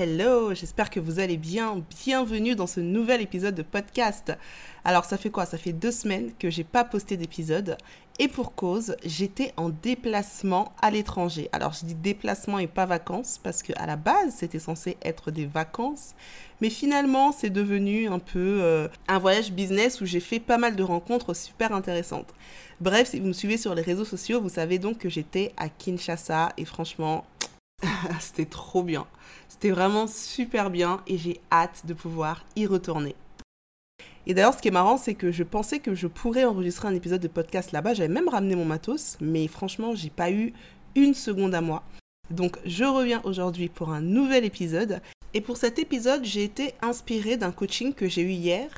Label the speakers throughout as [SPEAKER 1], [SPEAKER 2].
[SPEAKER 1] Hello, j'espère que vous allez bien. Bienvenue dans ce nouvel épisode de podcast. Alors ça fait quoi? Ça fait deux semaines que j'ai pas posté d'épisode et pour cause, j'étais en déplacement à l'étranger. Alors je dis déplacement et pas vacances parce que à la base c'était censé être des vacances, mais finalement c'est devenu un peu euh, un voyage business où j'ai fait pas mal de rencontres super intéressantes. Bref, si vous me suivez sur les réseaux sociaux, vous savez donc que j'étais à Kinshasa et franchement C'était trop bien. C'était vraiment super bien et j'ai hâte de pouvoir y retourner. Et d'ailleurs, ce qui est marrant, c'est que je pensais que je pourrais enregistrer un épisode de podcast là-bas. J'avais même ramené mon matos, mais franchement, j'ai pas eu une seconde à moi. Donc, je reviens aujourd'hui pour un nouvel épisode. Et pour cet épisode, j'ai été inspirée d'un coaching que j'ai eu hier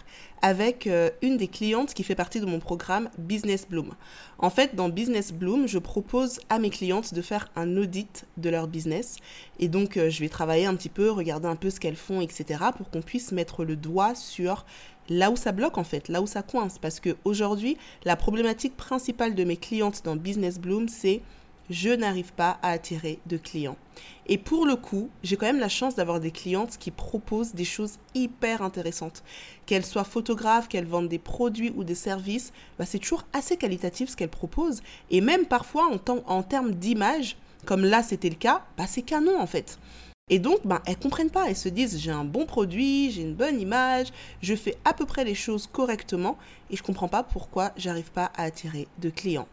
[SPEAKER 1] avec euh, une des clientes qui fait partie de mon programme Business Bloom. En fait, dans Business Bloom, je propose à mes clientes de faire un audit de leur business. Et donc, euh, je vais travailler un petit peu, regarder un peu ce qu'elles font, etc. pour qu'on puisse mettre le doigt sur là où ça bloque en fait, là où ça coince. Parce qu'aujourd'hui, la problématique principale de mes clientes dans Business Bloom, c'est je n'arrive pas à attirer de clients. Et pour le coup, j'ai quand même la chance d'avoir des clientes qui proposent des choses hyper intéressantes. Qu'elles soient photographes, qu'elles vendent des produits ou des services, bah, c'est toujours assez qualitatif ce qu'elles proposent. Et même parfois, en, termes d'image, comme là c'était le cas, bah, c'est canon en fait. Et donc, bah, elles comprennent pas. Elles se disent, j'ai un bon produit, j'ai une bonne image, je fais à peu près les choses correctement et je comprends pas pourquoi j'arrive pas à attirer de clients.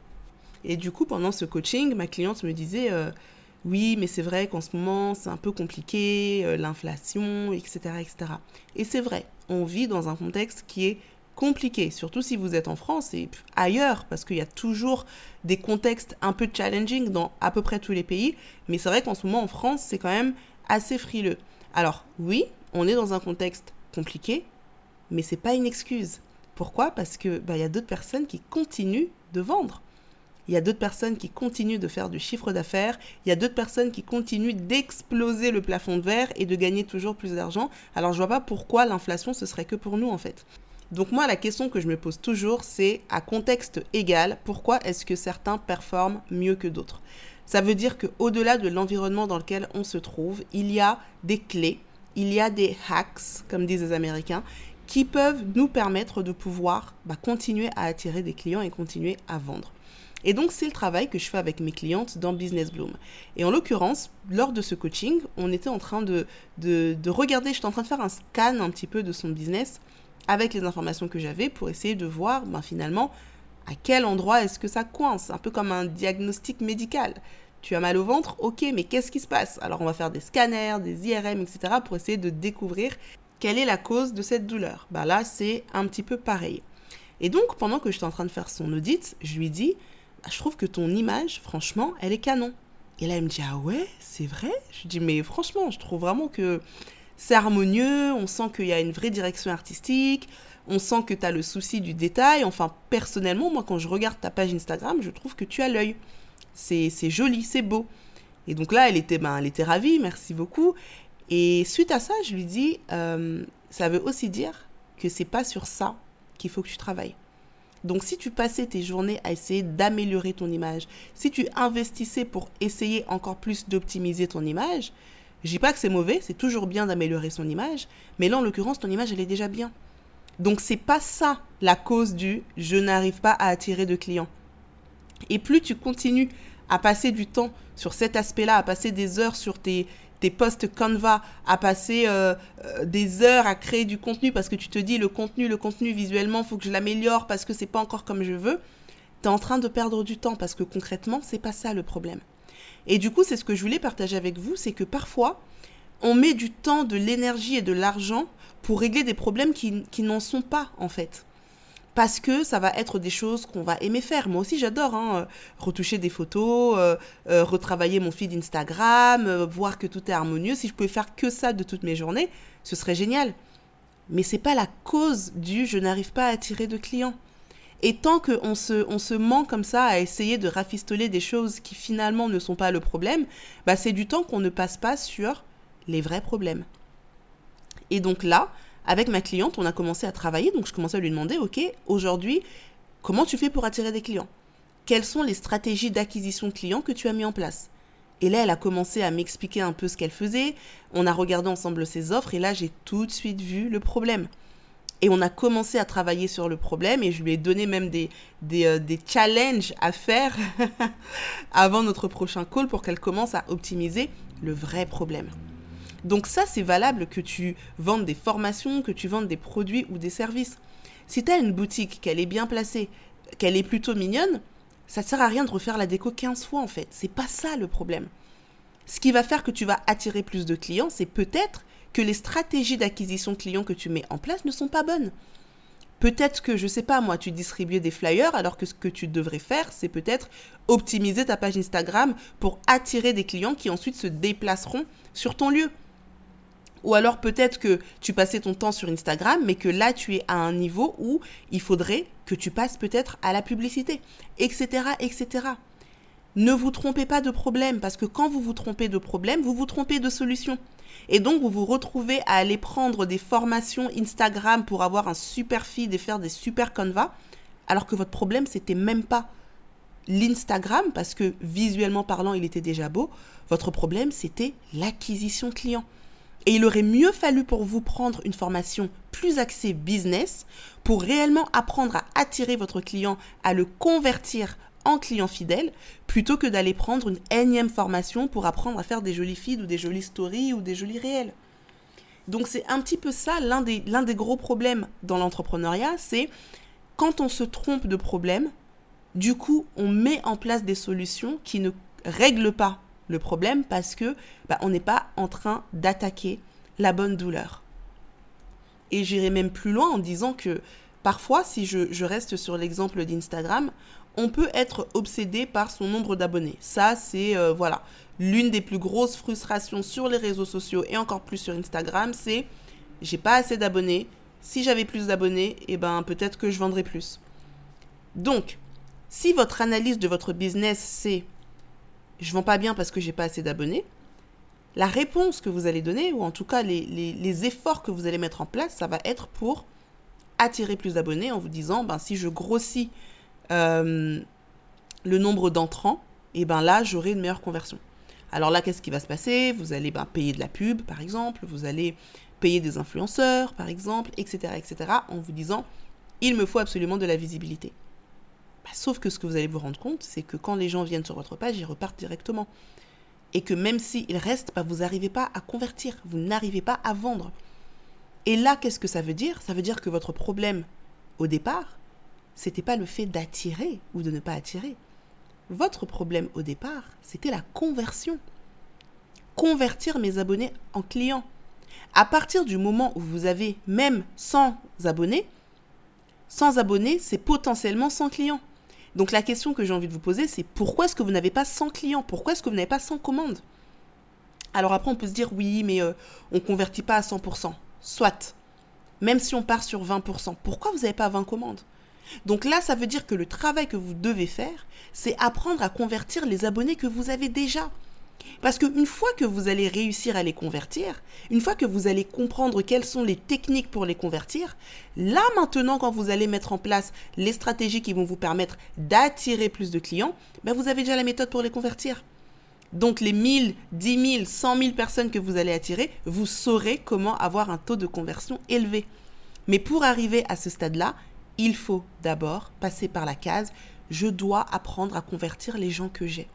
[SPEAKER 1] Et du coup, pendant ce coaching, ma cliente me disait euh, Oui, mais c'est vrai qu'en ce moment, c'est un peu compliqué, euh, l'inflation, etc., etc. Et c'est vrai, on vit dans un contexte qui est compliqué, surtout si vous êtes en France et ailleurs, parce qu'il y a toujours des contextes un peu challenging dans à peu près tous les pays. Mais c'est vrai qu'en ce moment, en France, c'est quand même assez frileux. Alors, oui, on est dans un contexte compliqué, mais c'est pas une excuse. Pourquoi? Parce que bah, y a d'autres personnes qui continuent de vendre. Il y a d'autres personnes qui continuent de faire du chiffre d'affaires. Il y a d'autres personnes qui continuent d'exploser le plafond de verre et de gagner toujours plus d'argent. Alors je vois pas pourquoi l'inflation ce serait que pour nous en fait. Donc moi la question que je me pose toujours c'est à contexte égal, pourquoi est-ce que certains performent mieux que d'autres? Ça veut dire que au-delà de l'environnement dans lequel on se trouve, il y a des clés, il y a des hacks comme disent les Américains qui peuvent nous permettre de pouvoir bah, continuer à attirer des clients et continuer à vendre. Et donc, c'est le travail que je fais avec mes clientes dans Business Bloom. Et en l'occurrence, lors de ce coaching, on était en train de, de, regarder, j'étais en train de faire un scan un petit peu de son business avec les informations que j'avais pour essayer de voir ben, finalement à quel endroit est-ce que ça coince, un peu comme un diagnostic médical. Tu as mal au ventre, ok, mais qu'est-ce qui se passe? Alors on va faire des scanners, des IRM, etc. pour essayer de découvrir quelle est la cause de cette douleur. Ben là, c'est un petit peu pareil. Et donc, pendant que j'étais en train de faire son audit, je lui dis, je trouve que ton image, franchement, elle est canon. Et là, elle me dit, ah ouais, c'est vrai? Je dis, mais franchement, je trouve vraiment que c'est harmonieux, on sent qu'il y a une vraie direction artistique, on sent que tu as le souci du détail. Enfin, personnellement, moi, quand je regarde ta page Instagram, je trouve que tu as l'œil. C'est joli, c'est beau. Et donc là, elle était, ben, elle était ravie, merci beaucoup. Et suite à ça, je lui dis, euh, ça veut aussi dire que c'est pas sur ça qu'il faut que tu travailles. Donc si tu passais tes journées à essayer d'améliorer ton image, si tu investissais pour essayer encore plus d'optimiser ton image, je dis pas que c'est mauvais, c'est toujours bien d'améliorer son image, mais là en l'occurrence ton image elle est déjà bien. Donc c'est pas ça la cause du je n'arrive pas à attirer de clients. Et plus tu continues à passer du temps sur cet aspect-là, à passer des heures sur tes tes posts Canva, à passer euh, euh, des heures à créer du contenu parce que tu te dis le contenu, le contenu visuellement, faut que je l'améliore parce que c'est pas encore comme je veux, tu es en train de perdre du temps parce que concrètement, c'est pas ça le problème. Et du coup, c'est ce que je voulais partager avec vous, c'est que parfois, on met du temps, de l'énergie et de l'argent pour régler des problèmes qui, qui n'en sont pas en fait parce que ça va être des choses qu'on va aimer faire. Moi aussi, j'adore hein, euh, retoucher des photos, euh, euh, retravailler mon feed Instagram, voir que tout est harmonieux. Si je pouvais faire que ça de toutes mes journées, ce serait génial. Mais c'est pas la cause du je n'arrive pas à attirer de clients. Et tant qu'on se, on se ment comme ça à essayer de rafistoler des choses qui finalement ne sont pas le problème, bah c'est du temps qu'on ne passe pas sur les vrais problèmes. Et donc là, avec ma cliente, on a commencé à travailler, donc je commençais à lui demander, ok, aujourd'hui, comment tu fais pour attirer des clients? Quelles sont les stratégies d'acquisition de clients que tu as mis en place? Et là, elle a commencé à m'expliquer un peu ce qu'elle faisait. On a regardé ensemble ses offres et là, j'ai tout de suite vu le problème. Et on a commencé à travailler sur le problème et je lui ai donné même des, des, euh, des challenges à faire avant notre prochain call pour qu'elle commence à optimiser le vrai problème. Donc ça, c'est valable que tu vendes des formations, que tu vendes des produits ou des services. Si tu as une boutique, qu'elle est bien placée, qu'elle est plutôt mignonne, ça ne sert à rien de refaire la déco 15 fois en fait. C'est pas ça le problème. Ce qui va faire que tu vas attirer plus de clients, c'est peut-être que les stratégies d'acquisition clients que tu mets en place ne sont pas bonnes. Peut-être que, je sais pas, moi, tu distribuais des flyers alors que ce que tu devrais faire, c'est peut-être optimiser ta page Instagram pour attirer des clients qui ensuite se déplaceront sur ton lieu. Ou alors peut-être que tu passais ton temps sur Instagram, mais que là tu es à un niveau où il faudrait que tu passes peut-être à la publicité, etc., etc. Ne vous trompez pas de problème, parce que quand vous vous trompez de problème, vous vous trompez de solution. Et donc vous vous retrouvez à aller prendre des formations Instagram pour avoir un super feed et faire des super canvas, alors que votre problème c'était même pas l'Instagram, parce que visuellement parlant il était déjà beau, votre problème c'était l'acquisition client. Et il aurait mieux fallu pour vous prendre une formation plus axée business pour réellement apprendre à attirer votre client, à le convertir en client fidèle, plutôt que d'aller prendre une énième formation pour apprendre à faire des jolis feeds ou des jolies stories ou des jolis réels. Donc c'est un petit peu ça l'un des gros problèmes dans l'entrepreneuriat, c'est quand on se trompe de problème, du coup on met en place des solutions qui ne règlent pas le problème parce que bah, on n'est pas en train d'attaquer la bonne douleur. Et j'irai même plus loin en disant que parfois, si je, reste sur l'exemple d'Instagram, on peut être obsédé par son nombre d'abonnés. Ça, c'est euh, voilà l'une des plus grosses frustrations sur les réseaux sociaux et encore plus sur Instagram, c'est j'ai pas assez d'abonnés. Si j'avais plus d'abonnés, eh ben peut-être que je vendrais plus. Donc, si votre analyse de votre business c'est je vends pas bien parce que j'ai pas assez d'abonnés, la réponse que vous allez donner, ou en tout cas les, efforts que vous allez mettre en place, ça va être pour attirer plus d'abonnés en vous disant, ben, si je grossis euh, le nombre d'entrants, et eh ben là, j'aurai une meilleure conversion. Alors là, qu'est-ce qui va se passer? Vous allez ben, payer de la pub, par exemple, vous allez payer des influenceurs, par exemple, etc., etc., en vous disant, il me faut absolument de la visibilité. Bah, sauf que ce que vous allez vous rendre compte, c'est que quand les gens viennent sur votre page, ils repartent directement. Et que même s'ils restent, bah, vous n'arrivez pas à convertir, vous n'arrivez pas à vendre. Et là, qu'est-ce que ça veut dire? Ça veut dire que votre problème, au départ, c'était pas le fait d'attirer ou de ne pas attirer. Votre problème au départ, c'était la conversion. Convertir mes abonnés en clients. À partir du moment où vous avez même 100 abonnés, 100 abonnés, c'est potentiellement 100 clients. Donc la question que j'ai envie de vous poser, c'est pourquoi est-ce que vous n'avez pas 100 clients? Pourquoi est-ce que vous n'avez pas 100 commandes? Alors après, on peut se dire, oui, mais euh, on ne convertit pas à 100%. Soit. Même si on part sur 20%, pourquoi vous n'avez pas 20 commandes? Donc là, ça veut dire que le travail que vous devez faire, c'est apprendre à convertir les abonnés que vous avez déjà. Parce qu'une fois que vous allez réussir à les convertir, une fois que vous allez comprendre quelles sont les techniques pour les convertir, là maintenant quand vous allez mettre en place les stratégies qui vont vous permettre d'attirer plus de clients, ben vous avez déjà la méthode pour les convertir. Donc les 1000, 10 000, 100 000 personnes que vous allez attirer, vous saurez comment avoir un taux de conversion élevé. Mais pour arriver à ce stade-là, il faut d'abord passer par la case je dois apprendre à convertir les gens que j'ai.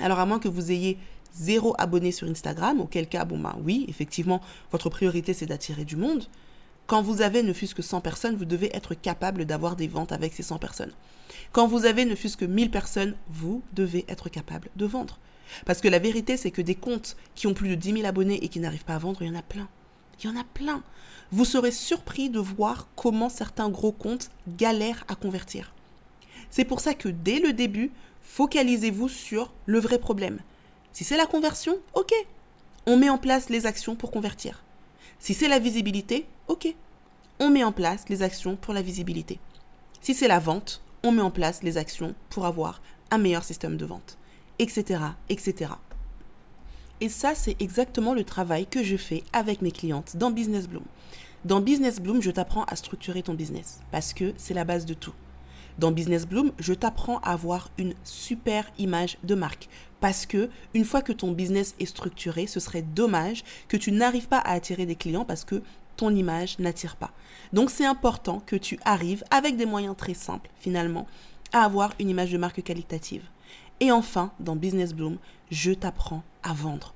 [SPEAKER 1] Alors à moins que vous ayez zéro abonné sur Instagram, auquel cas, bon ben oui, effectivement, votre priorité c'est d'attirer du monde. Quand vous avez ne fût-ce que 100 personnes, vous devez être capable d'avoir des ventes avec ces 100 personnes. Quand vous avez ne fût-ce que 1000 personnes, vous devez être capable de vendre. Parce que la vérité, c'est que des comptes qui ont plus de 10 000 abonnés et qui n'arrivent pas à vendre, il y en a plein. Il y en a plein. Vous serez surpris de voir comment certains gros comptes galèrent à convertir. C'est pour ça que dès le début, focalisez-vous sur le vrai problème. Si c'est la conversion, ok. On met en place les actions pour convertir. Si c'est la visibilité, ok. On met en place les actions pour la visibilité. Si c'est la vente, on met en place les actions pour avoir un meilleur système de vente, etc., etc. Et ça, c'est exactement le travail que je fais avec mes clientes dans Business Bloom. Dans Business Bloom, je t'apprends à structurer ton business parce que c'est la base de tout. Dans Business Bloom, je t'apprends à avoir une super image de marque. Parce que une fois que ton business est structuré, ce serait dommage que tu n'arrives pas à attirer des clients parce que ton image n'attire pas. Donc c'est important que tu arrives avec des moyens très simples finalement à avoir une image de marque qualitative. Et enfin, dans Business Bloom, je t'apprends à vendre.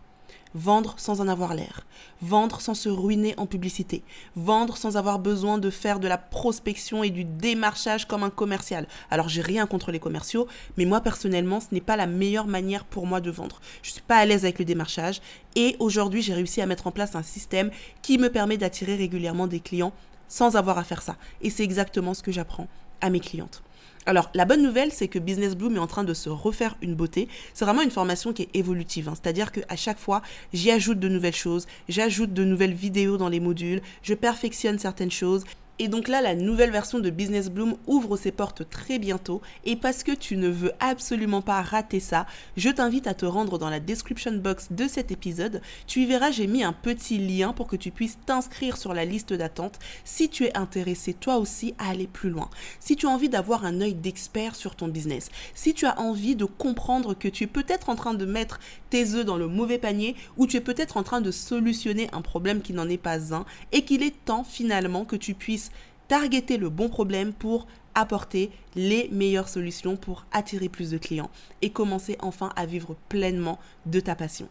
[SPEAKER 1] Vendre sans en avoir l'air. Vendre sans se ruiner en publicité. Vendre sans avoir besoin de faire de la prospection et du démarchage comme un commercial. Alors j'ai rien contre les commerciaux, mais moi personnellement, ce n'est pas la meilleure manière pour moi de vendre. Je suis pas à l'aise avec le démarchage et aujourd'hui, j'ai réussi à mettre en place un système qui me permet d'attirer régulièrement des clients sans avoir à faire ça. Et c'est exactement ce que j'apprends à mes clientes. Alors, la bonne nouvelle, c'est que Business Bloom est en train de se refaire une beauté. C'est vraiment une formation qui est évolutive. Hein. C'est-à-dire qu'à chaque fois, j'y ajoute de nouvelles choses, j'ajoute de nouvelles vidéos dans les modules, je perfectionne certaines choses. Et donc là, la nouvelle version de Business Bloom ouvre ses portes très bientôt. Et parce que tu ne veux absolument pas rater ça, je t'invite à te rendre dans la description box de cet épisode. Tu y verras, j'ai mis un petit lien pour que tu puisses t'inscrire sur la liste d'attente si tu es intéressé toi aussi à aller plus loin. Si tu as envie d'avoir un œil d'expert sur ton business. Si tu as envie de comprendre que tu es peut-être en train de mettre tes œufs dans le mauvais panier ou tu es peut-être en train de solutionner un problème qui n'en est pas un et qu'il est temps finalement que tu puisses targeter le bon problème pour apporter les meilleures solutions pour attirer plus de clients et commencer enfin à vivre pleinement de ta passion.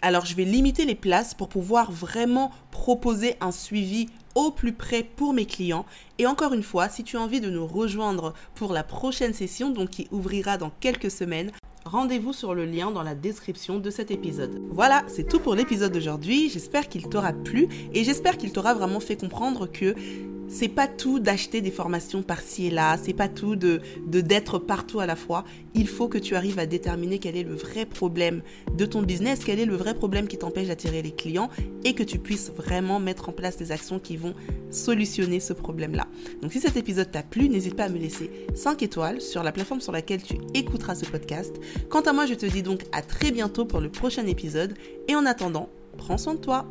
[SPEAKER 1] Alors je vais limiter les places pour pouvoir vraiment proposer un suivi au plus près pour mes clients. Et encore une fois, si tu as envie de nous rejoindre pour la prochaine session, donc qui ouvrira dans quelques semaines, rendez-vous sur le lien dans la description de cet épisode. Voilà, c'est tout pour l'épisode d'aujourd'hui. J'espère qu'il t'aura plu et j'espère qu'il t'aura vraiment fait comprendre que c'est pas tout d'acheter des formations par-ci et là, c'est pas tout de d'être partout à la fois. Il faut que tu arrives à déterminer quel est le vrai problème de ton business, quel est le vrai problème qui t'empêche d'attirer les clients et que tu puisses vraiment mettre en place des actions qui vont solutionner ce problème-là. Donc si cet épisode t'a plu, n'hésite pas à me laisser 5 étoiles sur la plateforme sur laquelle tu écouteras ce podcast. Quant à moi, je te dis donc à très bientôt pour le prochain épisode et en attendant, prends soin de toi.